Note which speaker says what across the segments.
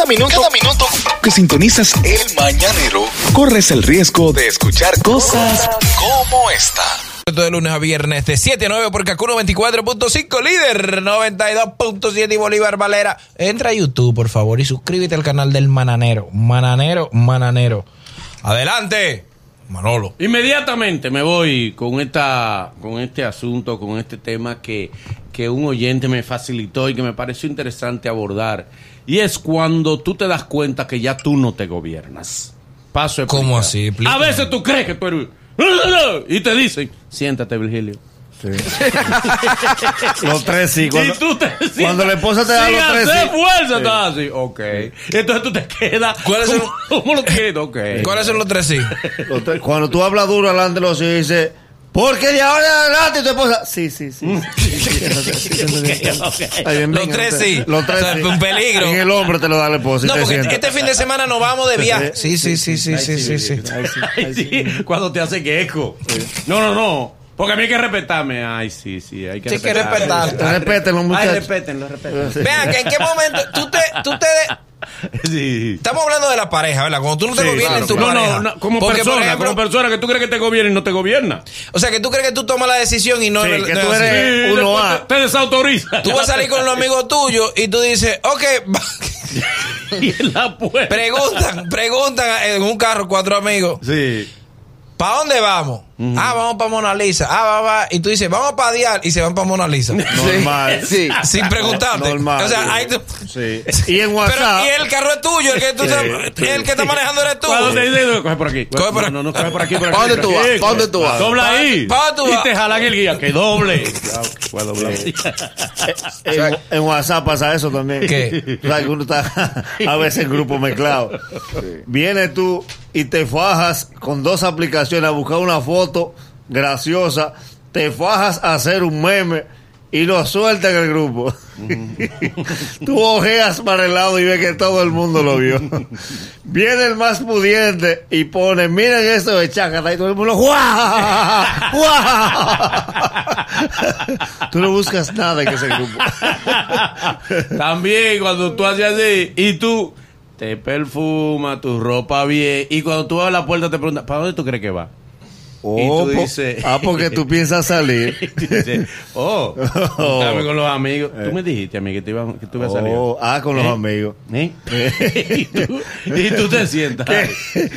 Speaker 1: Cada minuto, cada minuto que sintonizas el mañanero, corres el riesgo de escuchar cosas como esta.
Speaker 2: de lunes a viernes de 7 a 9 por Kakuno 24.5, líder 92.7 y Bolívar Valera. Entra a YouTube, por favor, y suscríbete al canal del Mananero. Mananero, Mananero. Adelante, Manolo.
Speaker 3: Inmediatamente me voy con esta, con este asunto, con este tema que, que un oyente me facilitó y que me pareció interesante abordar. Y es cuando tú te das cuenta que ya tú no te gobiernas. Paso a
Speaker 2: ¿Cómo así? Explícame.
Speaker 3: A veces tú crees que tú eres. Y te dicen, siéntate, Virgilio.
Speaker 4: Los tres sí. Cuando,
Speaker 3: y tú te
Speaker 4: cuando la esposa te da los tres sí.
Speaker 3: fuerza, estás así. Ok. Entonces tú te quedas.
Speaker 2: ¿Cuáles son-
Speaker 3: ¿Cómo, ¿Cómo lo? Ok.
Speaker 2: ¿Cuáles son los tres sí?
Speaker 4: los tres- Cuando tú hablas duro delante de los hijos y dices, porque de ahora en adelante tu esposa. Sí, sí, sí.
Speaker 2: Los tres sí.
Speaker 4: Los tres sí.
Speaker 2: un peligro.
Speaker 4: En el hombre te lo da la esposa.
Speaker 2: No, porque este fin de semana nos vamos de viaje. Sí, sí, sí, sí, sí, sí, sí.
Speaker 4: Ay,
Speaker 3: Ay,
Speaker 4: ay.
Speaker 3: Cuando te hace quejo. No, no, no. Porque a mí hay que respetarme. Ay, sí, sí. Hay que
Speaker 2: Sí, hay que
Speaker 3: respetarme.
Speaker 2: respetar.
Speaker 4: Respétenlo,
Speaker 3: Ay,
Speaker 4: muchachos.
Speaker 3: respétenlo, respétenlo.
Speaker 2: Vean, que en qué momento tú te, tú te,
Speaker 3: Sí.
Speaker 2: estamos hablando de la pareja, ¿verdad? Cuando tú no te
Speaker 3: Sí,
Speaker 2: gobiernas en tu
Speaker 3: no,
Speaker 2: pareja.
Speaker 3: no, no, como
Speaker 2: Porque, por
Speaker 3: persona,
Speaker 2: ejemplo,
Speaker 3: como persona que tú crees que te gobierna y no te gobierna.
Speaker 2: O sea, que tú crees que tú tomas la decisión y no
Speaker 4: Sí,
Speaker 2: es
Speaker 4: que
Speaker 2: no
Speaker 4: tú
Speaker 2: es así.
Speaker 4: eres-
Speaker 3: Sí,
Speaker 4: uno
Speaker 3: después
Speaker 4: A.
Speaker 3: Te, te desautoriza.
Speaker 2: Tú vas a salir con los amigos tuyos y tú dices, ok,
Speaker 3: y en la puerta.
Speaker 2: preguntan, preguntan en un carro cuatro amigos,
Speaker 3: Sí.
Speaker 2: ¿para dónde vamos? Ah, vamos para Mona Lisa. Ah, va, va. Y tú dices, vamos para Dial y se van para Mona Lisa.
Speaker 4: Normal.
Speaker 5: Sí.
Speaker 2: Sin preguntarte.
Speaker 4: Normal.
Speaker 2: O sea, ahí tú-
Speaker 4: Sí. Y en
Speaker 2: Pero,
Speaker 4: WhatsApp.
Speaker 2: y el carro es tuyo, el que, tú estás- el que está manejando eres tú.
Speaker 3: Cuando te coge por aquí.
Speaker 2: Coge por
Speaker 3: no,
Speaker 2: aquí.
Speaker 3: no, no, coge por aquí. Por aquí
Speaker 5: ¿Pa' dónde tú vas? ¿Pa' dónde tú vas?
Speaker 3: Dobla
Speaker 2: ¿Pa'
Speaker 3: ahí.
Speaker 2: pa' dónde tú
Speaker 3: y
Speaker 2: vas?
Speaker 3: te jalan el guía. Que doble. Voy a doblar.
Speaker 4: En, en WhatsApp pasa eso también.
Speaker 2: ¿Qué?
Speaker 4: O sea, que uno está a veces en grupo mezclado. Vienes tú y te fajas con dos aplicaciones a buscar una foto graciosa, te fajas a hacer un meme y lo sueltas en el grupo. tú ojeas para el lado y ves que todo el mundo lo vio. Viene el más pudiente y pone, miren esto de chácata y todo el mundo, ¡guau! ¡guau! tú no buscas nada en ese grupo.
Speaker 3: También cuando tú haces así y tú te perfumas, tu ropa bien. Y cuando tú vas a la puerta te preguntas, ¿para dónde tú crees que va?
Speaker 4: Oh,
Speaker 3: tú
Speaker 4: po-
Speaker 3: dices-
Speaker 4: ah, porque tú piensas salir.
Speaker 3: Y tú dices, oh, juntarme con los amigos. Tú me dijiste a mí que, te iba, que tú ibas a salir.
Speaker 4: Oh, ah, con los
Speaker 3: ¿Eh?
Speaker 4: amigos.
Speaker 3: ¿Eh? y, tú, y tú te sientas.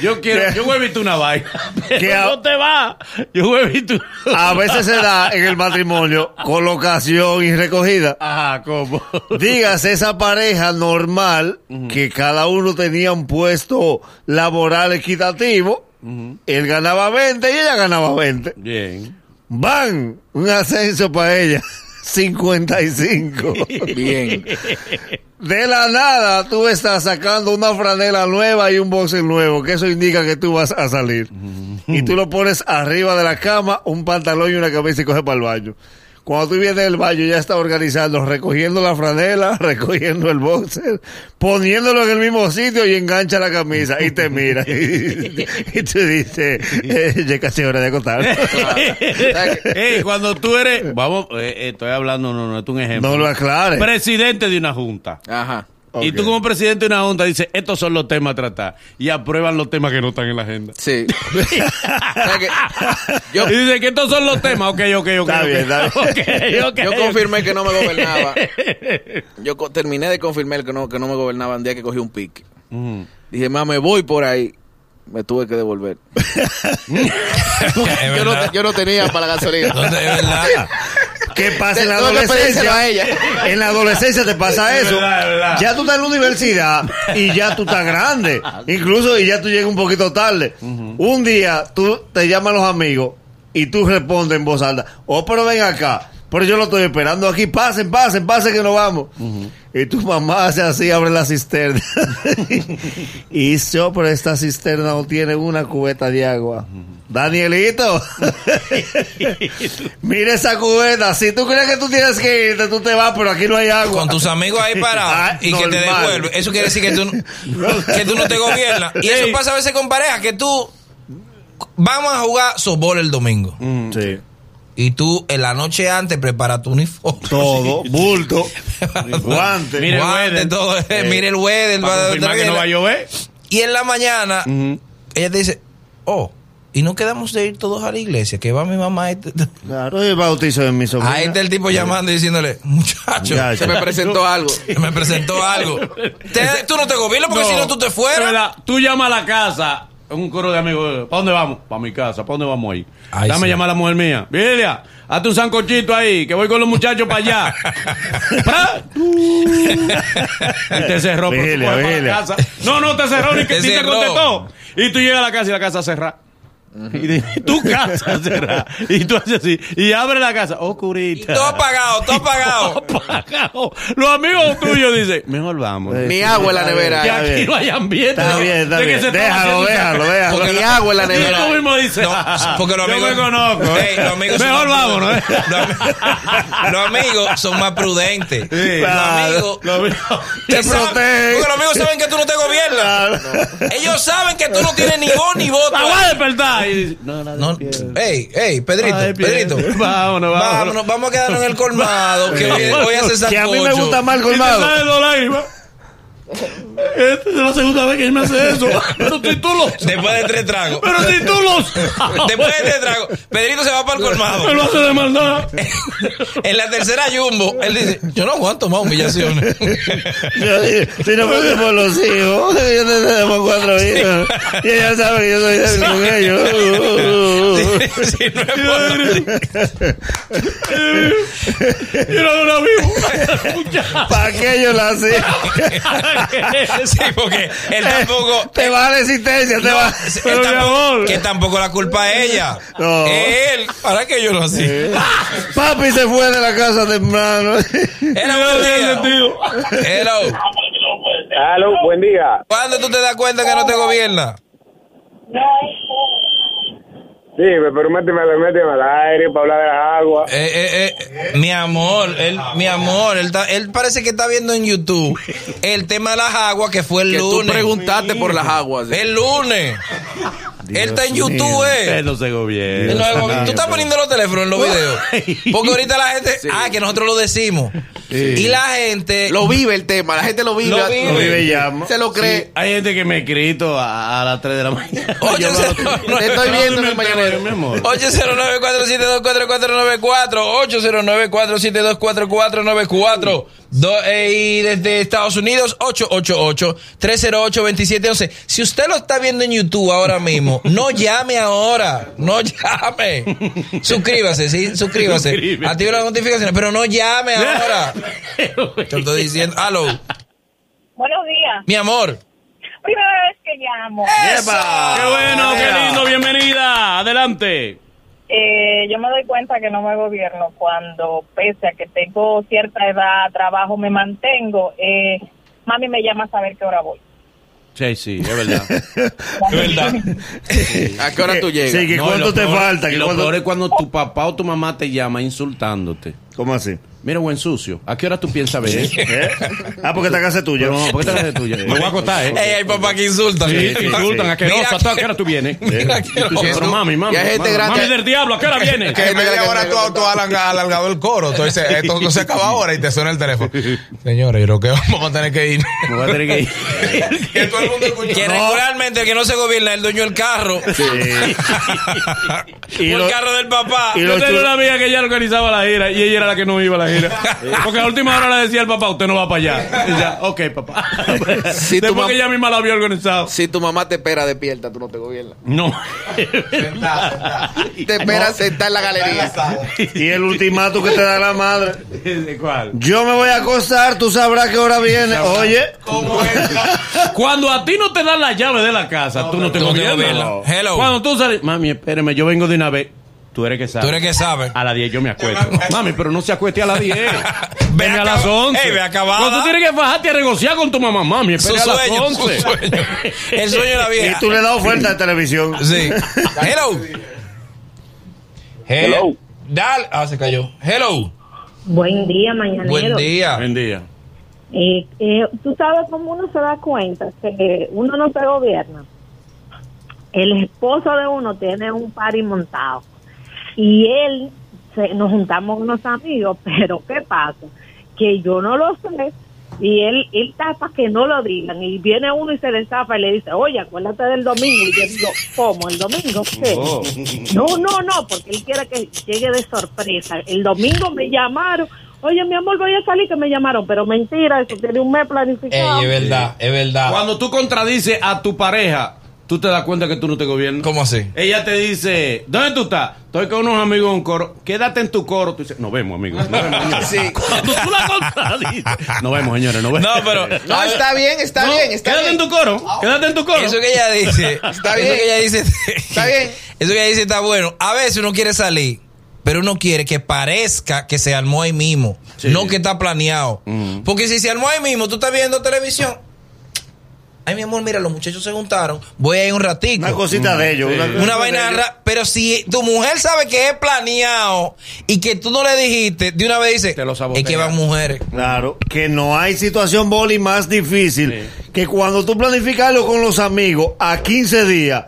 Speaker 3: Yo quiero,
Speaker 4: ¿Qué?
Speaker 3: yo voy a una vaina.
Speaker 4: ¿Qué
Speaker 3: Pero
Speaker 4: ha-
Speaker 3: no te va. Yo voy a visto.
Speaker 4: A veces se da en el matrimonio colocación y recogida.
Speaker 3: Ajá, ¿cómo?
Speaker 4: Dígase esa pareja normal que cada uno tenía un puesto laboral equitativo. Él ganaba 20 y ella ganaba 20.
Speaker 3: Bien.
Speaker 4: Van, un ascenso para ella. 55.
Speaker 5: Bien.
Speaker 4: De la nada, tú estás sacando una franela nueva y un boxer nuevo, que eso indica que tú vas a salir. Y tú lo pones arriba de la cama, un pantalón y una camisa y coges para el baño. Cuando tú vienes del baño, ya está organizando, recogiendo la franela, recogiendo el boxer, poniéndolo en el mismo sitio y engancha la camisa y te mira. Y, y tú dices, eh, ya casi hora de acotar.
Speaker 3: Ey, cuando tú eres, vamos, eh, eh, estoy hablando, no, no, es un ejemplo.
Speaker 4: No lo aclares.
Speaker 3: Presidente de una junta.
Speaker 5: Ajá.
Speaker 3: Y tú como presidente de una junta dices, estos son los temas a tratar. Y aprueban los temas que no están en la agenda.
Speaker 5: Sí. O sea que yo,
Speaker 3: Y dice que estos son los temas. Ok, ok, ok.
Speaker 4: Está
Speaker 3: ok.
Speaker 4: bien, está bien.
Speaker 3: Ok, ok,
Speaker 5: yo confirmé que no me gobernaba. Yo co- terminé de confirmar que no, que no me gobernaba el día que cogí un pique. Dije, mamá, me voy por ahí. Me tuve que devolver. Yo no, yo tenía para la gasolina.
Speaker 2: ¿Dónde es verdad?
Speaker 4: ¿Qué pasa en la adolescencia?
Speaker 5: a ella.
Speaker 4: En la adolescencia te pasa
Speaker 3: Es
Speaker 4: eso. Ya tú estás en la universidad y ya tú estás grande. Incluso y ya tú llegas un poquito tarde. Un día tú te llaman los amigos y tú respondes en voz alta. Oh, pero ven acá. Pero yo lo estoy esperando aquí. Pasen, pasen, pasen que nos vamos. Y tu mamá hace así, abre la cisterna. y yo, pero esta cisterna no tiene una cubeta de agua. Danielito, mira esa cubeta. Si tú crees que tú tienes que irte, tú te vas, pero aquí no hay agua.
Speaker 2: Con tus amigos ahí parados
Speaker 4: Ah,
Speaker 2: y que te devuelven. Eso quiere decir que tú, que tú no te gobiernas. Y eso pasa a veces con parejas, que tú vamos a jugar softball el domingo.
Speaker 4: Sí.
Speaker 2: Y tú en la noche antes preparas tu uniforme.
Speaker 4: Todo, bulto, guante.
Speaker 3: Mire el
Speaker 2: Guante,
Speaker 3: weather.
Speaker 2: todo.
Speaker 4: Eh,
Speaker 2: Mire el weather.
Speaker 3: Para confirmar que no va a llover.
Speaker 2: Y en la mañana, ella te dice, oh, y no quedamos de ir todos a la iglesia, que va mi mamá. Este-
Speaker 4: Claro, el bautizo de mi sobrina.
Speaker 2: Ahí está el tipo llamando y diciéndole, muchacho,
Speaker 4: Ya,
Speaker 5: Se me presentó algo.
Speaker 2: me presentó algo. Te- tú no te gobiernas porque si no tú te
Speaker 3: Es
Speaker 2: fueras.
Speaker 3: verdad. Tú llamas a la casa, un coro de amigos. ¿Para dónde vamos? Para mi casa. ¿Para dónde vamos ahí?
Speaker 2: Ay,
Speaker 3: Dame
Speaker 2: sí.
Speaker 3: llamar a la mujer mía. Vilia, hazte un sancochito ahí, que voy con los muchachos para allá. Y te cerró la
Speaker 4: Vilia.
Speaker 3: casa. No, no te cerró ni que
Speaker 2: Te
Speaker 3: te contestó. Y tú llegas a la casa y la casa cerrada. Y dice, tu casa cerrada. Y tú haces así. Y abre la casa. Oh, curita.
Speaker 2: Todo apagado, todo apagado.
Speaker 3: apagado. Los amigos tuyos dicen, mejor vamos.
Speaker 4: Eh,
Speaker 5: Mi agua en la nevera.
Speaker 3: Que aquí no hay ambiente.
Speaker 4: Está bien, está
Speaker 3: De que
Speaker 4: bien. Déjalo, déjalo, déjalo.
Speaker 5: Porque mi agua en la
Speaker 3: Y
Speaker 5: nevera.
Speaker 3: tú mismo dices,
Speaker 2: No,
Speaker 3: "Ah,
Speaker 2: porque los
Speaker 3: yo
Speaker 2: amigos-
Speaker 3: me conozco.
Speaker 2: Los amigos son
Speaker 3: Mejor vámonos. ¿eh?
Speaker 2: Los, ami- los amigos son más prudentes.
Speaker 3: Sí,
Speaker 2: los amigos
Speaker 3: Lo mismo.
Speaker 2: te
Speaker 4: protegen.
Speaker 2: Porque los amigos saben que tú no te gobiernas.
Speaker 4: Claro.
Speaker 2: Ellos saben que tú no tienes ni voz ni voto.
Speaker 3: La voy a despertar. Y dice, no,
Speaker 2: No, ey, ey, Pedrito,
Speaker 3: Ay,
Speaker 2: Pedrito.
Speaker 3: Vámonos, vámonos.
Speaker 2: Vámonos, vamos a quedarnos en el colmado. Que hoy, hoy hace sancocho.
Speaker 4: Que a mí me gusta más el colmado.
Speaker 3: Esta es la segunda vez que él me hace eso. Pero si tú lo
Speaker 2: Después de tres tragos.
Speaker 3: Pero si tú lo sabes.
Speaker 2: Después de tres tragos. Pedrito se va para el colmado.
Speaker 3: Me lo hace de maldad.
Speaker 2: En la tercera jumbo, él dice, yo no aguanto más humillaciones.
Speaker 4: Yo digo, si no fuese por los hijos, yo tenemos cuatro hijos. Y ella sabe que yo soy débil con ellos.
Speaker 2: Si no es por-
Speaker 3: Y no lo vivo.
Speaker 4: ¿Para qué yo la hacía?
Speaker 2: Sí, porque él tampoco.
Speaker 4: Te va a la existencia, te va.
Speaker 2: él
Speaker 3: Pero, mi
Speaker 2: tampoco-
Speaker 3: amor.
Speaker 2: que tampoco la culpa es ella.
Speaker 4: No.
Speaker 2: Él, ¿para qué yo lo hacía?
Speaker 4: Papi se fue de la casa temprano.
Speaker 2: Era buen día. Hello.
Speaker 6: Aló, buen día.
Speaker 2: ¿Cuándo tú te das cuenta que no te gobierna?
Speaker 6: Sí, pero méteme, méteme al aire para hablar de las aguas.
Speaker 2: Eh, eh, eh, mi amor, él, mi amor, él, está- él parece que está viendo en YouTube el tema de las aguas que fue el
Speaker 5: Que tú
Speaker 2: lunes.
Speaker 5: preguntaste por las aguas.
Speaker 2: El lunes. Él está en. YouTube, eh.
Speaker 3: Él no se gobierna.
Speaker 2: Él no es gobi- Tú estás poniendo los teléfonos en los videos. Porque ahorita la gente. Ah, que nosotros lo decimos. Y la gente.
Speaker 5: Lo vive el tema, la gente lo vive.
Speaker 2: Lo vive.
Speaker 4: No vive llama.
Speaker 5: Se lo cree.
Speaker 3: Hay gente que me ha escrito a, a las 3 de la mañana.
Speaker 2: Oye,
Speaker 3: Yo no lo-
Speaker 2: no, no,
Speaker 5: Te estoy
Speaker 3: no,
Speaker 5: viendo en el mañanero.
Speaker 3: mi amor.
Speaker 2: 809-472-4494, 809-472-4494, Do- eh, y desde Estados Unidos, 888-308-2711. Si usted lo está viendo en YouTube ahora mismo, no llame ahora, no llame. Suscríbase, sí, suscríbase.
Speaker 3: Suscríbete.
Speaker 2: Active las notificaciones, pero no llame ahora. Te lo estoy diciendo. Aló,
Speaker 7: Buenos días.
Speaker 2: mi amor.
Speaker 7: Primera vez que llamo.
Speaker 2: ¡Eso!
Speaker 3: Qué bueno, qué lindo, bienvenida. Adelante.
Speaker 7: Eh, yo me doy cuenta que no me gobierno cuando, pese a que tengo cierta edad, trabajo, me mantengo. Eh, mami me llama a saber qué hora voy.
Speaker 3: Sí, sí, es verdad.
Speaker 2: Es verdad.
Speaker 5: ¿A qué hora tú llegas?
Speaker 4: Sí, que
Speaker 3: No,
Speaker 4: cuánto te
Speaker 3: peor-
Speaker 4: falta.
Speaker 3: y
Speaker 4: Que
Speaker 3: lo peor es cuando tu papá o tu mamá te llama insultándote.
Speaker 4: ¿Cómo así?
Speaker 3: Mira, buen sucio. ¿A qué hora tú piensas ver?
Speaker 4: ¿Eh? Ah, porque esta casa es tuya.
Speaker 3: No, ¿por qué te haces tuya? Me voy a acostar, ¿eh?
Speaker 2: Ey, hay papá que insultan.
Speaker 3: Sí, te insultan. ¿A qué hora?
Speaker 2: que-
Speaker 3: ¿A qué hora tú vienes?
Speaker 2: Mira
Speaker 3: Pero mami, mami.
Speaker 5: Y hay gente
Speaker 3: mami, Mami del diablo, ¿a qué hora viene?
Speaker 5: Que
Speaker 8: En media
Speaker 5: me-
Speaker 8: hora tú, tú has alarga- alargado el coro. Entonces, esto no se acaba ahora y te suena el teléfono. Señores, yo creo que vamos a tener que ir.
Speaker 3: Voy a tener que ir.
Speaker 8: que todo el mundo.
Speaker 2: Que regularmente el que no se gobierna es el dueño del carro.
Speaker 4: Y lo-
Speaker 2: el carro del papá.
Speaker 4: y
Speaker 3: Yo
Speaker 4: lo
Speaker 3: tenía una amiga que ella organizaba la gira y ella era la que no iba a la gira. Porque a última hora le decía al papá, usted no va para allá. Y ok, papá.
Speaker 5: Si tu
Speaker 3: Después
Speaker 5: mam-
Speaker 3: que ella misma la había organizado.
Speaker 5: Si tu mamá te espera despierta, tú no te gobiernas.
Speaker 3: No.
Speaker 5: Te espera sentar en la galería.
Speaker 4: Y el ultimato que te da la madre.
Speaker 3: ¿De cuál?
Speaker 4: Yo me voy a acostar, tú sabrás qué hora viene. Oye,
Speaker 3: Cuando a ti no te dan la llave de la casa, tú no te
Speaker 2: Tú no te
Speaker 3: gobiernas.
Speaker 2: gobiernas. Hello.
Speaker 3: Cuando tú sales, mami, espéreme, yo vengo de una vez. Tú eres que sabes.
Speaker 2: Tú eres que sabe.
Speaker 3: A las 10 yo me acuesto. Mami, pero no se acueste a las 10.
Speaker 2: Ve
Speaker 3: Venga a las 11.
Speaker 2: Ey, ve acabada.
Speaker 3: Cuando tú tienes que bajarte a negociar con tu mamá, mami,
Speaker 2: Su
Speaker 3: espera a las
Speaker 2: sueño,
Speaker 3: 11.
Speaker 2: su sueño. El sueño de la
Speaker 4: y
Speaker 2: vieja.
Speaker 4: tú le das oferta de televisión.
Speaker 2: Sí. Hello. Hello. Dale. Ah, se cayó. Hello.
Speaker 9: Buen día, mañanero.
Speaker 2: Buen día.
Speaker 3: Buen día.
Speaker 9: Eh, eh, Tú sabes cómo uno se da cuenta que uno no se gobierna. El esposo de uno tiene un party montado y él se- nos juntamos unos amigos, pero ¿qué pasa? Que yo no lo sé y él, él para que no lo digan y viene uno y se le zafa y le dice, oye, acuérdate del domingo. Y yo digo, ¿cómo? ¿El domingo qué?
Speaker 3: Oh.
Speaker 9: No, no, no, porque él quiere que llegue de sorpresa. El domingo me llamaron, oye, mi amor, voy a salir que me llamaron, pero mentira, eso tiene un mes planificado.
Speaker 2: Ey, es verdad, es verdad.
Speaker 3: Cuando tú contradices a tu pareja, tú te das cuenta que tú no te gobiernas.
Speaker 2: ¿Cómo así?
Speaker 3: Ella te dice, ¿dónde tú estás? Estoy con unos amigos en un coro. Quédate en tu coro. Tú dices, nos vemos, amigos. Nos vemos, señores".
Speaker 5: Sí.
Speaker 3: Cuando tú la contradices, nos vemos, señores. Nos vemos.
Speaker 2: No, pero.
Speaker 5: No, está bien, está
Speaker 3: No,
Speaker 5: bien, está
Speaker 3: quédate
Speaker 5: bien.
Speaker 3: en tu coro. Quédate en tu coro.
Speaker 2: Eso que ella dice.
Speaker 5: Está
Speaker 2: eso
Speaker 5: bien.
Speaker 2: que ella dice.
Speaker 5: Está bien.
Speaker 2: Eso que ella dice está bueno. A veces uno quiere salir, pero uno quiere que parezca que se armó ahí mismo.
Speaker 3: Sí.
Speaker 2: No que está planeado.
Speaker 3: Ujú.
Speaker 2: Porque si se armó ahí mismo, tú estás viendo televisión. Ay, mi amor, mira, los muchachos se juntaron. Voy a ir un ratico.
Speaker 4: Una cosita de ellos.
Speaker 3: Sí.
Speaker 4: Una,
Speaker 2: Una vaina pero si tu mujer sabe que es planeado y que tú no le dijiste, de una vez dice,
Speaker 3: Te lo
Speaker 2: es que van mujeres.
Speaker 4: Claro, que no hay situación boli más difícil que cuando tú planificas algo con los amigos a 15 días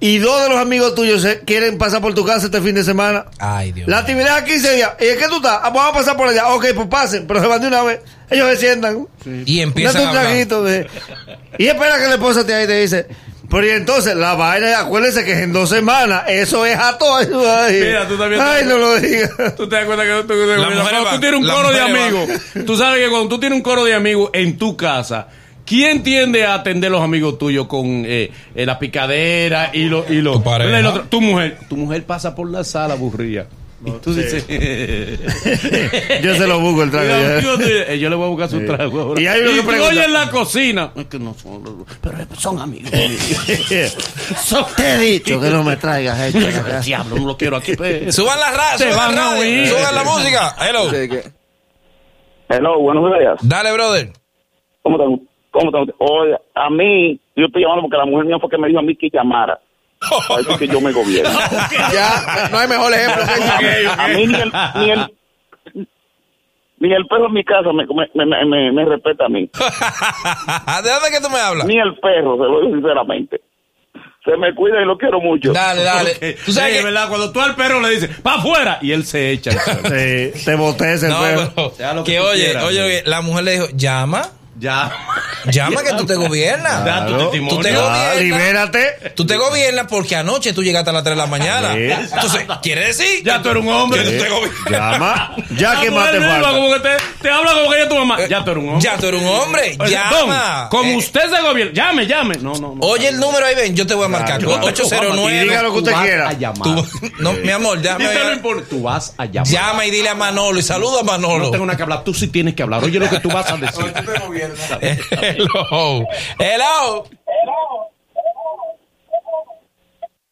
Speaker 4: y dos de los amigos tuyos se quieren pasar por tu casa este fin de semana.
Speaker 2: Ay, Dios.
Speaker 4: La actividad a 15 días. ¿Y es que tú estás? Ah, vamos a pasar por allá. Ok, pues pasen, pero se van de una vez. Ellos se sientan.
Speaker 2: Y empiezan a
Speaker 4: un
Speaker 2: hablar.
Speaker 4: traguito de- Y espera que la esposa te ahí y te dice. Pero y entonces, la vaina, acuérdense que es en dos semanas. Eso es a todo. Ay,
Speaker 3: Mira, tú también-
Speaker 4: Ay, no lo digas.
Speaker 3: Tú te das cuenta que tú, tú-
Speaker 2: Las
Speaker 3: cuando
Speaker 2: mujeres
Speaker 3: tú tienes un coro de amigos, tú sabes que cuando tú tienes un coro de amigos en tu casa, ¿quién tiende a atender los amigos tuyos con eh, eh, la picadera y lo, y lo
Speaker 2: Tu pareja.
Speaker 3: ¿verdad? Y lo otro? Tu mujer. Tu mujer pasa por la sala aburrida. Y tú dices.
Speaker 4: Yo se lo busco el trago.
Speaker 3: Y
Speaker 4: ya.
Speaker 3: eh, yo le voy a buscar su trago. ahora.
Speaker 4: Y hay uno que
Speaker 3: tú
Speaker 4: pregunta-
Speaker 3: oyes en la cocina. Es que no son. Pero son amigos. son,
Speaker 4: Te he dicho que no me traigas esto.
Speaker 3: Diablo, no lo quiero aquí. pues.
Speaker 2: Suban la radio,
Speaker 3: Se
Speaker 2: suban
Speaker 3: van
Speaker 2: la
Speaker 3: a
Speaker 2: radio,
Speaker 3: oír.
Speaker 2: suban la música. Hello.
Speaker 5: Sí, que-
Speaker 6: Hello, buenos días.
Speaker 2: Dale, brother.
Speaker 6: ¿Cómo están? ¿Cómo están? Oye, a mí, yo estoy llamando porque la mujer mía fue que me dijo a mí que llamara. Para que yo me gobierno.
Speaker 5: Ya, no hay mejor ejemplo que.
Speaker 6: A mí ni el, ni el, ni el perro en mi casa me, me, me, me- me respeta a mí.
Speaker 2: ¿De dónde que tú me hablas?
Speaker 6: Ni el perro, se lo digo sinceramente. Se me cuida y lo quiero mucho.
Speaker 2: Dale, dale.
Speaker 3: Ok.
Speaker 2: Tú sabes
Speaker 3: Sí,
Speaker 2: que...
Speaker 3: ¿verdad? Cuando tú al perro le dices, ¡pa' afuera! Y él se echa.
Speaker 4: Sí, te boté ese
Speaker 2: No,
Speaker 4: perro.
Speaker 2: pero
Speaker 3: Sea lo que
Speaker 2: que oye,
Speaker 3: quieras,
Speaker 2: oye,
Speaker 3: sí.
Speaker 2: oye, la mujer le dijo, llama,
Speaker 3: ya.
Speaker 2: llama que tú te gobiernas.
Speaker 3: Da tu
Speaker 4: Claro.
Speaker 3: testimonio.
Speaker 2: Tú te gobiernas.
Speaker 4: libérate.
Speaker 2: Tú te gobiernas porque anoche tú llegaste a las 3 de la mañana. Entonces, quiere decir
Speaker 3: Ya tú eres un hombre.
Speaker 2: que tú te gobiernas.
Speaker 4: Llama. Ya que más te falta.
Speaker 3: como que te, te habla como que ella es tu mamá. Ya tú eres un hombre.
Speaker 2: Ya tú eres un hombre. Llama.
Speaker 3: Don, como
Speaker 2: Eh,
Speaker 3: usted se gobierna, llame, llame. No, no, no.
Speaker 2: Oye el número ahí, ven, yo te voy a marcar.
Speaker 4: Claro, claro.
Speaker 2: 809.
Speaker 4: Y diga lo que usted quiera.
Speaker 3: a llamar.
Speaker 2: Tú- no, mi amor, déjame
Speaker 3: Tú vas a llamar.
Speaker 2: Llama y dile a Manolo y saluda a Manolo.
Speaker 3: No tengo nada que hablar. Tú sí tienes que hablar. Oye lo que tú vas a decir.
Speaker 2: Hello.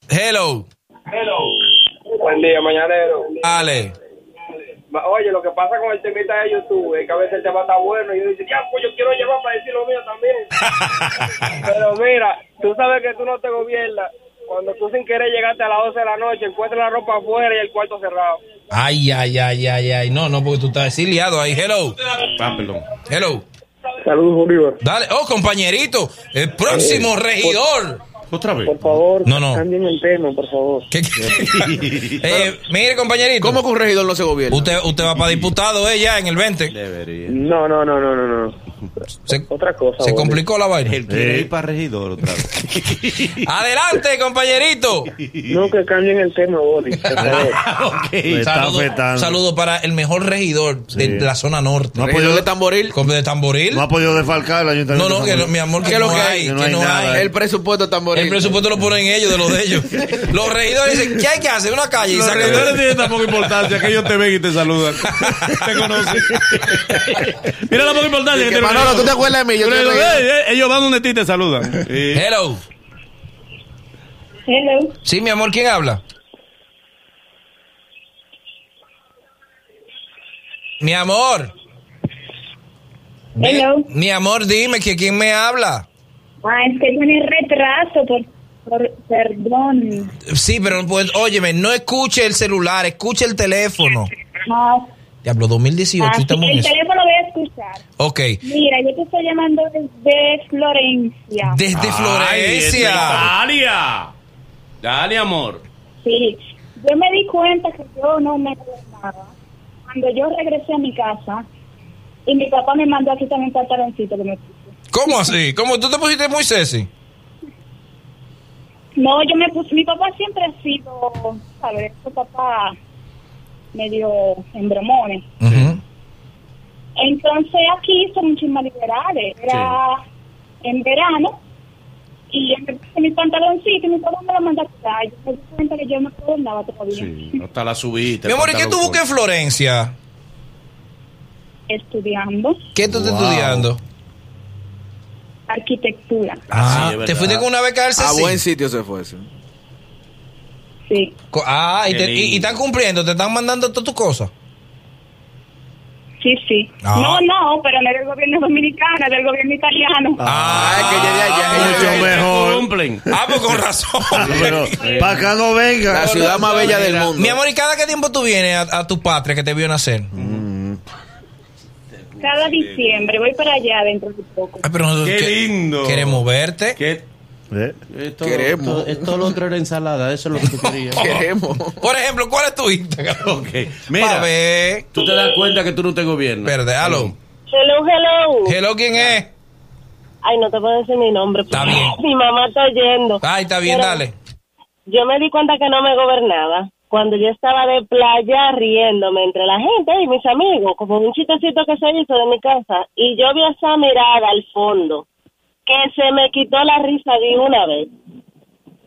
Speaker 2: Hello. Hello.
Speaker 6: Buen día, mañanero.
Speaker 2: Ale.
Speaker 6: Oye, lo que pasa con el temita de YouTube es que a veces el tema está bueno y yo dice, ya, pues yo quiero llevar para decir lo mío también. Pero mira, tú sabes que tú no te gobiernas cuando tú sin querer llegaste a las 12 de la noche, encuentras la ropa afuera y el cuarto cerrado.
Speaker 2: Ay, ay, ay, ay, ay. No, no, porque tú estás exiliado ahí. Hello.
Speaker 3: Ah, perdón.
Speaker 2: Hello.
Speaker 6: Saludos, Bolívar.
Speaker 2: Dale. Oh, compañerito. El próximo regidor.
Speaker 3: Otra vez.
Speaker 6: Por favor,
Speaker 2: No, no.
Speaker 6: cambien el tema, por favor.
Speaker 2: ¿Qué- qué? Eh, mire, compañerito.
Speaker 5: ¿Cómo que un regidor no se gobierna?
Speaker 2: Usted, usted va para diputado, eh, ya en el 20.
Speaker 3: Debería.
Speaker 6: No, no, no, no, no, no.
Speaker 2: Se,
Speaker 6: Otra cosa.
Speaker 2: se complicó la vaina.
Speaker 3: Él quiere ir para regidor otra vez.
Speaker 2: Adelante, compañerito.
Speaker 6: No, que cambien el tema, Boli, por favor.
Speaker 3: ok.
Speaker 4: Me está
Speaker 2: Saludo, para el mejor regidor de la zona norte.
Speaker 4: No ha podido,
Speaker 5: de tamboril.
Speaker 2: Como de tamboril.
Speaker 4: no ha podido defalcar el
Speaker 2: No,
Speaker 4: ayuntamiento.
Speaker 2: no, que no, mi amor, que,
Speaker 5: ¿Qué es lo
Speaker 2: no
Speaker 5: que
Speaker 2: hay,
Speaker 5: hay?
Speaker 2: que
Speaker 4: No hay
Speaker 2: no
Speaker 4: nada.
Speaker 2: hay.
Speaker 5: El presupuesto tamboril.
Speaker 2: El presupuesto lo ponen ellos, de lo de ellos. Los regidores dicen, ¿qué hay que hacer? Una calle y
Speaker 3: Los regidores tienen tan poca importancia que ellos te ven y te saludan. te conocen. Mira la poca importancia que
Speaker 5: Que,
Speaker 3: tiene.
Speaker 5: ¿Tú te acuerdas de mí? Yo
Speaker 3: dices,
Speaker 5: regidor.
Speaker 3: "Ey, ey", ellos van donde ti te saludan. Sí.
Speaker 2: Hello.
Speaker 9: Hello.
Speaker 2: Sí, mi amor, ¿quién habla? Mi amor.
Speaker 9: Hello.
Speaker 2: Mi amor, dime que quién me habla.
Speaker 9: Ah, es que tiene retraso, por, por perdón.
Speaker 2: Sí, pero pues, óyeme, no escuche el celular, escuche el teléfono.
Speaker 9: No,
Speaker 2: Diablo, 2018,
Speaker 9: así
Speaker 2: estamos
Speaker 9: el teléfono voy a escuchar.
Speaker 2: Ok.
Speaker 9: Mira, yo te estoy llamando desde Florencia.
Speaker 2: Desde
Speaker 3: Ay,
Speaker 2: Florencia.
Speaker 3: Italia. Dale, amor.
Speaker 9: Sí.
Speaker 10: Yo me di cuenta que yo no me gobernaba cuando yo regresé a mi casa y mi papá me mandó a quitarme un pantaloncito que me puse.
Speaker 2: ¿Cómo así? ¿Cómo tú te pusiste muy sexy?
Speaker 10: No, yo me puse, mi papá siempre ha sido, ¿sabes? Su papá medio embromones.
Speaker 2: Ujú.
Speaker 10: Entonces aquí son muchísimas liberales. Era en verano y yo me puse mi pantaloncito y mi papá me lo mandó a quitar. Yo me di cuenta que yo no gobernaba todavía.
Speaker 3: Sí, hasta la subiste.
Speaker 2: Mi amor, ¿y qué tú buscas en Florencia?
Speaker 10: Estudiando
Speaker 2: ¿Qué tú estás
Speaker 3: Wow.
Speaker 2: estudiando?
Speaker 10: arquitectura.
Speaker 2: Ah,
Speaker 3: es
Speaker 2: ¿te fuiste con una beca del
Speaker 5: A buen sitio se fue eso.
Speaker 10: Sí.
Speaker 2: Ah, y, te- y- están cumpliendo, te están mandando todas tus cosas.
Speaker 10: Sí, sí.
Speaker 2: Ah.
Speaker 10: No, no, pero no era del gobierno dominicano, era del gobierno italiano.
Speaker 2: Ah,
Speaker 5: es que ya- ya- ya-
Speaker 4: Mucho mejor.
Speaker 3: Cumplen.
Speaker 2: Ah, pues con razón.
Speaker 4: Pero para acá no venga.
Speaker 5: La ciudad más bella del mundo.
Speaker 2: Mi amor, ¿y cada qué tiempo tú vienes a, a tu patria que te vio nacer?
Speaker 10: Cada diciembre voy para allá dentro de poco.
Speaker 2: Ay, pero nosotros
Speaker 3: Qué lindo.
Speaker 2: Queremos verte.
Speaker 3: ¿Qué?
Speaker 4: ¿Eh?
Speaker 3: Esto,
Speaker 5: Queremos.
Speaker 3: Esto, esto lo otro era ensalada, eso es lo que tú querías.
Speaker 5: Queremos.
Speaker 2: Por ejemplo, ¿cuál es tu Instagram?
Speaker 3: ok.
Speaker 2: Pa'
Speaker 3: Mira,
Speaker 2: ver.
Speaker 3: tú te das cuenta que tú no te gobiernas.
Speaker 2: Verde.
Speaker 11: Hello, hello.
Speaker 2: Hello, ¿quién es?
Speaker 11: Ay, no te puedo decir mi nombre.
Speaker 2: Está bien.
Speaker 11: Mi mamá está oyendo.
Speaker 2: Ay, está bien,
Speaker 11: Pero
Speaker 2: dale.
Speaker 11: Yo me di cuenta que no me gobernaba cuando yo estaba de playa riéndome entre la gente y mis amigos, como un chistecito que se hizo de mi casa. Y yo vi esa mirada al fondo que se me quitó la risa de una vez.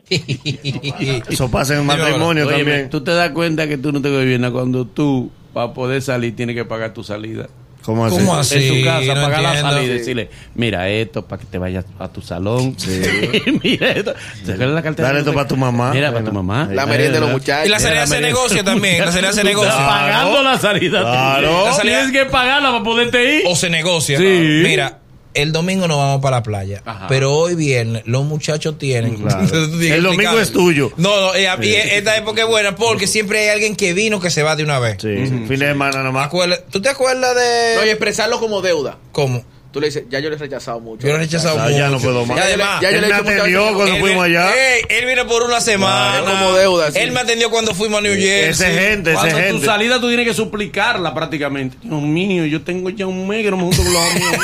Speaker 4: Eso pasa en el matrimonio también.
Speaker 3: tú te das cuenta que tú no te gobiernas cuando tú, para poder salir, tienes que pagar tu salida.
Speaker 4: ¿Cómo así?
Speaker 2: ¿Cómo así?
Speaker 3: en tu casa,
Speaker 2: no
Speaker 3: pagar la salida y decirle, mira esto para que te vayas a tu salón. mira esto. La cartera.
Speaker 4: Dale esto para tu mamá.
Speaker 3: Mira, para tu mamá.
Speaker 5: La merienda de los muchachos.
Speaker 2: Y la salida se negocia también. La salida se negocia.
Speaker 3: Pagando la salida.
Speaker 4: Claro.
Speaker 2: La salida-
Speaker 3: Tienes que pagarla para poderte ir.
Speaker 2: O se negocia.
Speaker 3: Sí.
Speaker 2: Mira, el domingo nos vamos para la playa.
Speaker 3: Ajá.
Speaker 2: Pero hoy viernes los muchachos tienen.
Speaker 4: Claro.
Speaker 2: Que
Speaker 4: El domingo es tuyo.
Speaker 2: No, no, eh, y esta época es buena porque siempre hay alguien que vino que se va de una vez.
Speaker 4: Sí, fin de semana nomás.
Speaker 2: ¿Tú te acuerdas de.?
Speaker 5: No, y expresarlo como deuda.
Speaker 2: ¿Cómo?
Speaker 5: Tú le dices, ya yo le he rechazado mucho.
Speaker 2: Yo lo he rechazado
Speaker 4: Ah, ya
Speaker 2: mucho.
Speaker 4: no puedo más.
Speaker 2: Y además,
Speaker 5: Ya yo
Speaker 4: Él
Speaker 5: le he
Speaker 4: me atendió cuando
Speaker 2: él
Speaker 4: fuimos allá.
Speaker 2: Ey, él vino por una semana.
Speaker 5: Claro, como deuda, sí.
Speaker 2: Él me atendió cuando fuimos a New Jersey.
Speaker 4: Ese gente, ese
Speaker 3: Cuando tu
Speaker 4: gente.
Speaker 3: salida tú tienes que suplicarla prácticamente. Dios mío, yo tengo ya un mes que no me junto con los amigos.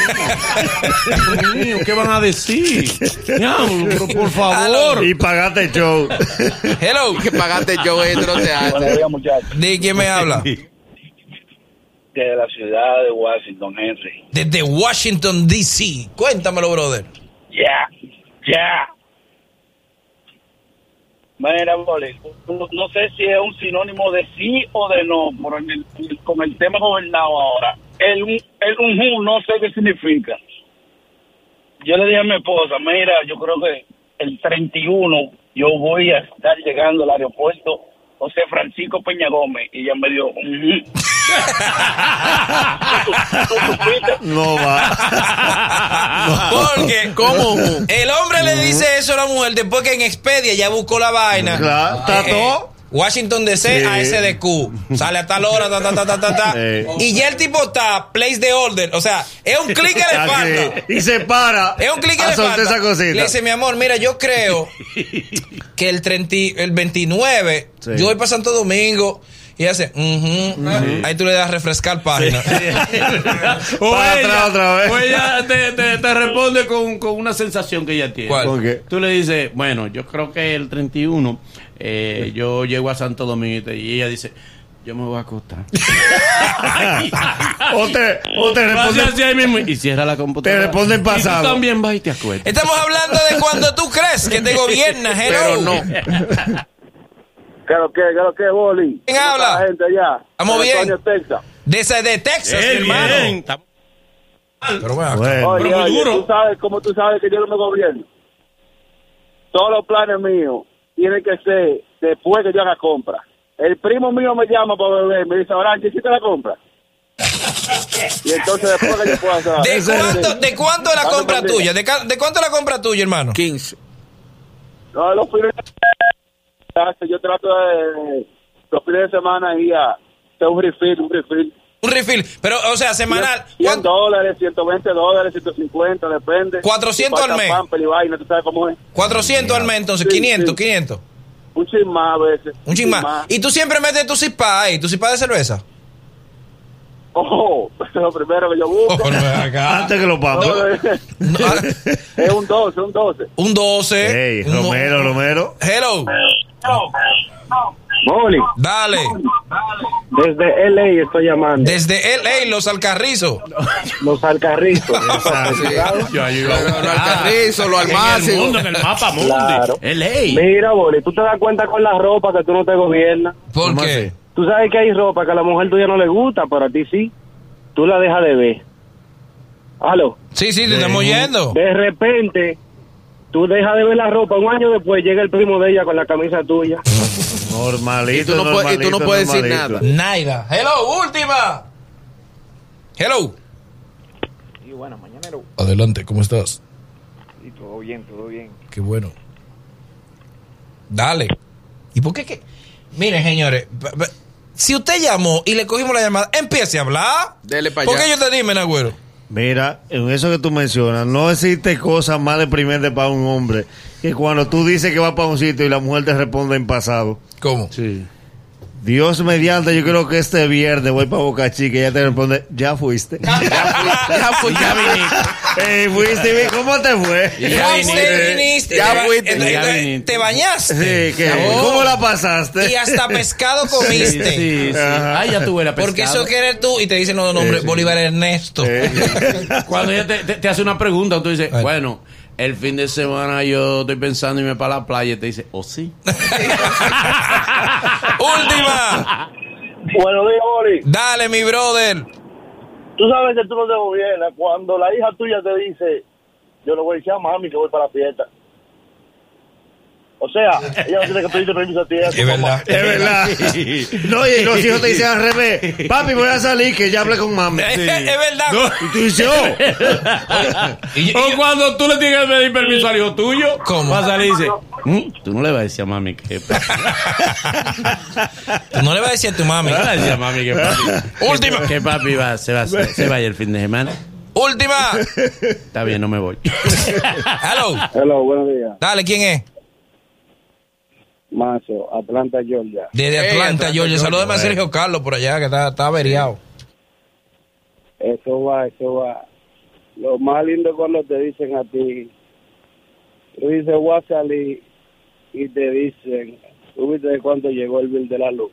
Speaker 3: Dios mío, ¿qué van a decir? Diablo, pero por favor.
Speaker 4: Y pagaste el show.
Speaker 2: Hello.
Speaker 5: Que pagaste yo esto, no se hace.
Speaker 12: muchachos.
Speaker 2: ¿De quién me habla?
Speaker 12: De la ciudad de Washington, Henry.
Speaker 2: Desde Washington, D.C. Cuéntamelo, brother.
Speaker 12: Ya, ya. Mira, no, sé si es un sinónimo de sí o de no, pero en el- con el tema gobernado ahora, el, el unjú no sé qué significa. Yo le dije a mi esposa, mira, yo creo que el 31 yo voy a estar llegando al aeropuerto José Francisco Peña Gómez y ella me dio "Ujú". ¿Tú supiste?
Speaker 4: No va.
Speaker 2: Porque
Speaker 5: ¿Cómo?
Speaker 2: el hombre le dice eso a la mujer después que en Expedia ya buscó la vaina.
Speaker 4: Claro, está todo.
Speaker 2: Washington DC
Speaker 4: Sí.
Speaker 2: a SDQ. Sale a tal hora, ta, ta, ta, ta, ta, ta.
Speaker 4: Sí.
Speaker 2: Y ya el tipo está, place the order. O sea, es un clic que le falta.
Speaker 4: Y se para.
Speaker 2: Es un clic que le falta.
Speaker 4: esa cosita.
Speaker 2: Le dice, mi amor, mira, yo creo que el, 30, y- el 29,
Speaker 4: Sí.
Speaker 2: yo voy para Santo Domingo. Y hace, ujú. ahí tú le das refrescar página.
Speaker 3: O
Speaker 4: Para
Speaker 3: ella,
Speaker 4: atrás otra vez.
Speaker 3: o ella te, te- te responde con, con una sensación que ella tiene.
Speaker 2: ¿Cuál?
Speaker 4: ¿Por qué?
Speaker 3: Tú le dices, bueno, yo creo que el 31 eh, yo llego a Santo Domingo y ella dice, yo me voy a acostar.
Speaker 4: O te, o te responde.
Speaker 3: así ahí mismo y cierra la computadora.
Speaker 4: Te responde en pasado.
Speaker 3: Y tú también vas y te acuestas.
Speaker 2: Estamos hablando de cuando tú crees que te gobiernas, hello.
Speaker 5: Pero no.
Speaker 12: ¿Qué lo que, qué lo que, Boli?
Speaker 2: ¿Quién
Speaker 12: ¿Cómo
Speaker 2: habla?
Speaker 12: la gente allá?
Speaker 2: Estamos bien.
Speaker 12: Antonio, Texas.
Speaker 2: Desde de Texas,
Speaker 3: Eh,
Speaker 2: hermano.
Speaker 3: bien.
Speaker 2: Pero bueno,
Speaker 4: Bueno.
Speaker 12: Oye,
Speaker 3: Pero muy
Speaker 12: oye,
Speaker 3: duro.
Speaker 12: tú sabes, como tú sabes que yo no me gobierno. Todos los planes míos tienen que ser después que yo haga compra. El primo mío me llama para beber, me dice, Orange, ¿hiciste la compra? Y entonces después que yo pueda hacer...
Speaker 2: ¿De cuánto, ¿De cuánto es la compra tuya? ¿De, de cuánto es la compra tuya, hermano?
Speaker 5: 15.
Speaker 12: No, los de yo trato de los fines de semana ir a hacer un refill, un refill.
Speaker 2: Un refill. Pero, o sea, semanal.
Speaker 12: 100
Speaker 2: ¿cuánto?
Speaker 12: dólares, 120 dólares, 150, depende.
Speaker 2: 400
Speaker 12: Si falta
Speaker 2: al mes.
Speaker 12: pamper y vaina, ¿tú sabes cómo es?
Speaker 2: 400 al mes, entonces,
Speaker 12: Sí,
Speaker 2: 500,
Speaker 12: sí.
Speaker 2: 500.
Speaker 12: Un chin más a veces.
Speaker 2: Un chin más. Y tú siempre metes tu cipá ahí, tu cipá de cerveza.
Speaker 12: Oh, lo primero que yo busco.
Speaker 4: Antes que los papos.
Speaker 12: es un 12, un 12.
Speaker 2: Un 12.
Speaker 4: Ey,
Speaker 2: un-
Speaker 4: Romero, Romero.
Speaker 2: Hello.
Speaker 13: Moli,
Speaker 2: Dale.
Speaker 13: desde LA estoy llamando.
Speaker 2: Desde LA, los alcarrizos.
Speaker 13: Los alcarrizos.
Speaker 3: Yo ahí iba a
Speaker 5: Lo
Speaker 3: buscar.
Speaker 5: alcarrizo, lo
Speaker 3: En el mundo, en el mapa mundi.
Speaker 13: Claro.
Speaker 3: LA.
Speaker 13: Mira, Boli, tú te das cuenta con la ropa que tú no te gobiernas.
Speaker 2: ¿Por
Speaker 4: ¿Cómo
Speaker 2: qué?
Speaker 13: Tú sabes que hay ropa que a la mujer tuya no le gusta, pero a ti sí. Tú la dejas de ver. ¿Aló?
Speaker 2: Sí, sí, te estamos yendo.
Speaker 13: De repente, tú dejas de ver la ropa. Un año después llega el primo de ella con la camisa tuya.
Speaker 4: Normalito,
Speaker 5: Y tú no puedes- y tú no puedes decir
Speaker 4: normalito.
Speaker 2: Naida. Hello, última. Hello.
Speaker 14: Y bueno, mañanero.
Speaker 2: Adelante, ¿cómo estás?
Speaker 14: Y todo bien, todo bien.
Speaker 2: Qué bueno. Dale. ¿Y por qué que? Miren, señores, si usted llamó y le cogimos la llamada, empiece a hablar.
Speaker 5: Dele para
Speaker 2: ¿Por qué
Speaker 5: allá.
Speaker 2: yo te dime, Nagüero?
Speaker 4: Mira, en eso que tú mencionas, no existe cosa más deprimente para un hombre que cuando tú dices que va para un sitio y la mujer te responde en pasado.
Speaker 2: ¿Cómo?
Speaker 3: Sí.
Speaker 4: Dios mediante, yo creo que este viernes voy para Boca Chica y ella te responde, ya fuiste.
Speaker 5: Ya fui, ya
Speaker 4: Ey, fuiste, ¿y ¿cómo te fue?
Speaker 2: Ya usted viniste.
Speaker 5: Ya fuiste.
Speaker 2: te-
Speaker 3: Ya
Speaker 2: te-
Speaker 3: viniste.
Speaker 2: Te bañaste.
Speaker 4: Sí,
Speaker 2: Oh.
Speaker 4: ¿cómo la pasaste?
Speaker 2: Y hasta pescado comiste.
Speaker 3: Sí. Ay, ya tuve la pescado.
Speaker 2: Porque eso que eres tú y te dicen los nombres, Bolívar Ernesto.
Speaker 3: Cuando ella te, hace una pregunta, tú dices, bueno, el fin de semana yo estoy pensando irme para la playa. Y te dice, oh sí.
Speaker 2: Última.
Speaker 12: Bueno, digo, Oli,
Speaker 2: Dale, mi brother.
Speaker 12: tú sabes que tú no te gobiernas cuando la hija tuya te dice, yo le voy a decir a mami que voy para la fiesta. O sea, ella no tiene que pedirte permiso a ti.
Speaker 2: Es verdad.
Speaker 4: Es verdad. No, y los hijos te dicen al revés. Papi, voy a salir que ya hablé con mami.
Speaker 2: Es, es verdad.
Speaker 4: Y tú dices, oh.
Speaker 3: O cuando tú le tienes que pedir permiso al hijo tuyo,
Speaker 2: ¿Cómo?
Speaker 3: vas a salir y dices, "Mm, tú no le vas a decir a mami que...
Speaker 2: Tú no le vas a decir a tu mami.
Speaker 3: No le vas a decir a mami que papi...
Speaker 2: Última.
Speaker 3: Que, que papi va, se, va, se vaya el fin de semana.
Speaker 2: Última.
Speaker 3: Está bien, no me voy.
Speaker 2: Hello.
Speaker 13: Hello, buenos días.
Speaker 2: Dale, ¿quién es?
Speaker 13: Mazo, Atlanta, Georgia.
Speaker 2: Desde
Speaker 5: Hey,
Speaker 2: Atlanta,
Speaker 5: Atlanta,
Speaker 2: Georgia.
Speaker 5: Georgia.
Speaker 2: Salúdame a Sergio Carlos por allá, que está, está averiado.
Speaker 13: Eso va, eso va. Lo más lindo es cuando te dicen a ti, tú dices, voy a salir y te dicen, ¿tú viste de cuánto llegó el bill de la luz?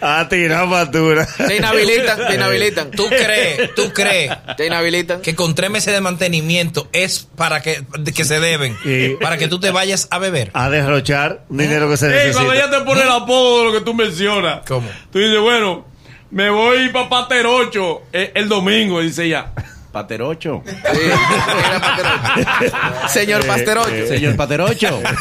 Speaker 4: A tirar factura.
Speaker 5: Te inhabilitan, te inhabilitan.
Speaker 2: ¿Tú crees, tú crees
Speaker 5: Te inhabilitan.
Speaker 2: que con tres meses de mantenimiento es para que, de que se deben?
Speaker 4: Sí.
Speaker 2: Para que tú te vayas a beber.
Speaker 4: A derrochar un dinero que se
Speaker 3: Ey, cuando ella
Speaker 4: necesita.
Speaker 3: te pone el apodo de lo que tú mencionas.
Speaker 2: ¿Cómo?
Speaker 3: Tú dices, bueno, me voy para Paterocho el, el domingo. Y dice ella, Paterocho.
Speaker 5: Sí, era Pasterocho. Señor Pasterocho.
Speaker 3: Señor Paterocho.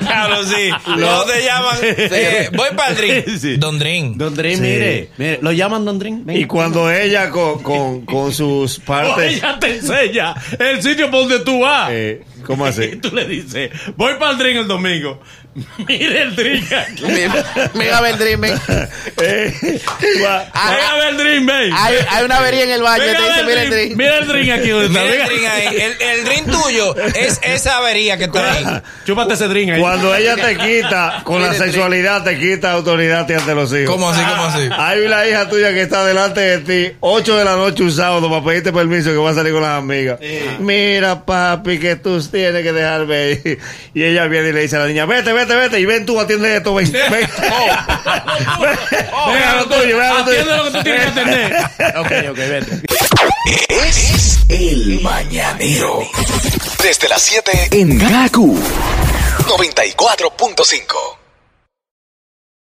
Speaker 2: Claro, sí. Luego te llaman. eh, voy para el drink.
Speaker 3: Sí.
Speaker 2: Don Drink.
Speaker 3: Don Drin,
Speaker 4: Sí.
Speaker 3: mire, mire, lo llaman Don Drin.
Speaker 4: Y cuando ella con, con, con sus partes...
Speaker 3: ella te enseña el sitio por donde tú vas.
Speaker 4: Eh, ¿Cómo
Speaker 3: Y
Speaker 4: así?
Speaker 3: tú le dices, voy para el drink el domingo. Mire el drink aquí.
Speaker 5: Mira, mira, ven, Dream, ven.
Speaker 4: Eh,
Speaker 5: Ah,
Speaker 3: el drink, ven.
Speaker 5: Hay, hay una avería en el baño. Te dice, mira el
Speaker 3: el
Speaker 5: drink.
Speaker 3: drink. Mira el drink aquí donde está.
Speaker 2: Mira el
Speaker 3: Venga.
Speaker 2: drink ahí. El, el drink tuyo es esa avería que está ahí.
Speaker 3: Chúpate ese drink ahí.
Speaker 4: Cuando ella te quita, con la sexualidad, te quita autoridad ante los hijos.
Speaker 2: ¿Cómo así? ¿Cómo así?
Speaker 4: Hay una hija tuya que está delante de ti, 8 de la noche un sábado, para pedirte permiso que va a salir con las amigas. Mira, papi, que tú tienes que dejarme ahí. Y ella viene y le dice a la niña, vete, vete, vete, y ven tú, atiende esto, ven. ven.
Speaker 3: Oh,
Speaker 4: Ven a lo tuyo, ven a lo tuyo.
Speaker 3: Atiende lo que tú tienes que atender. ok, ok, vete.
Speaker 1: Es el mañanero. Desde las 7 en Gaku 94.5.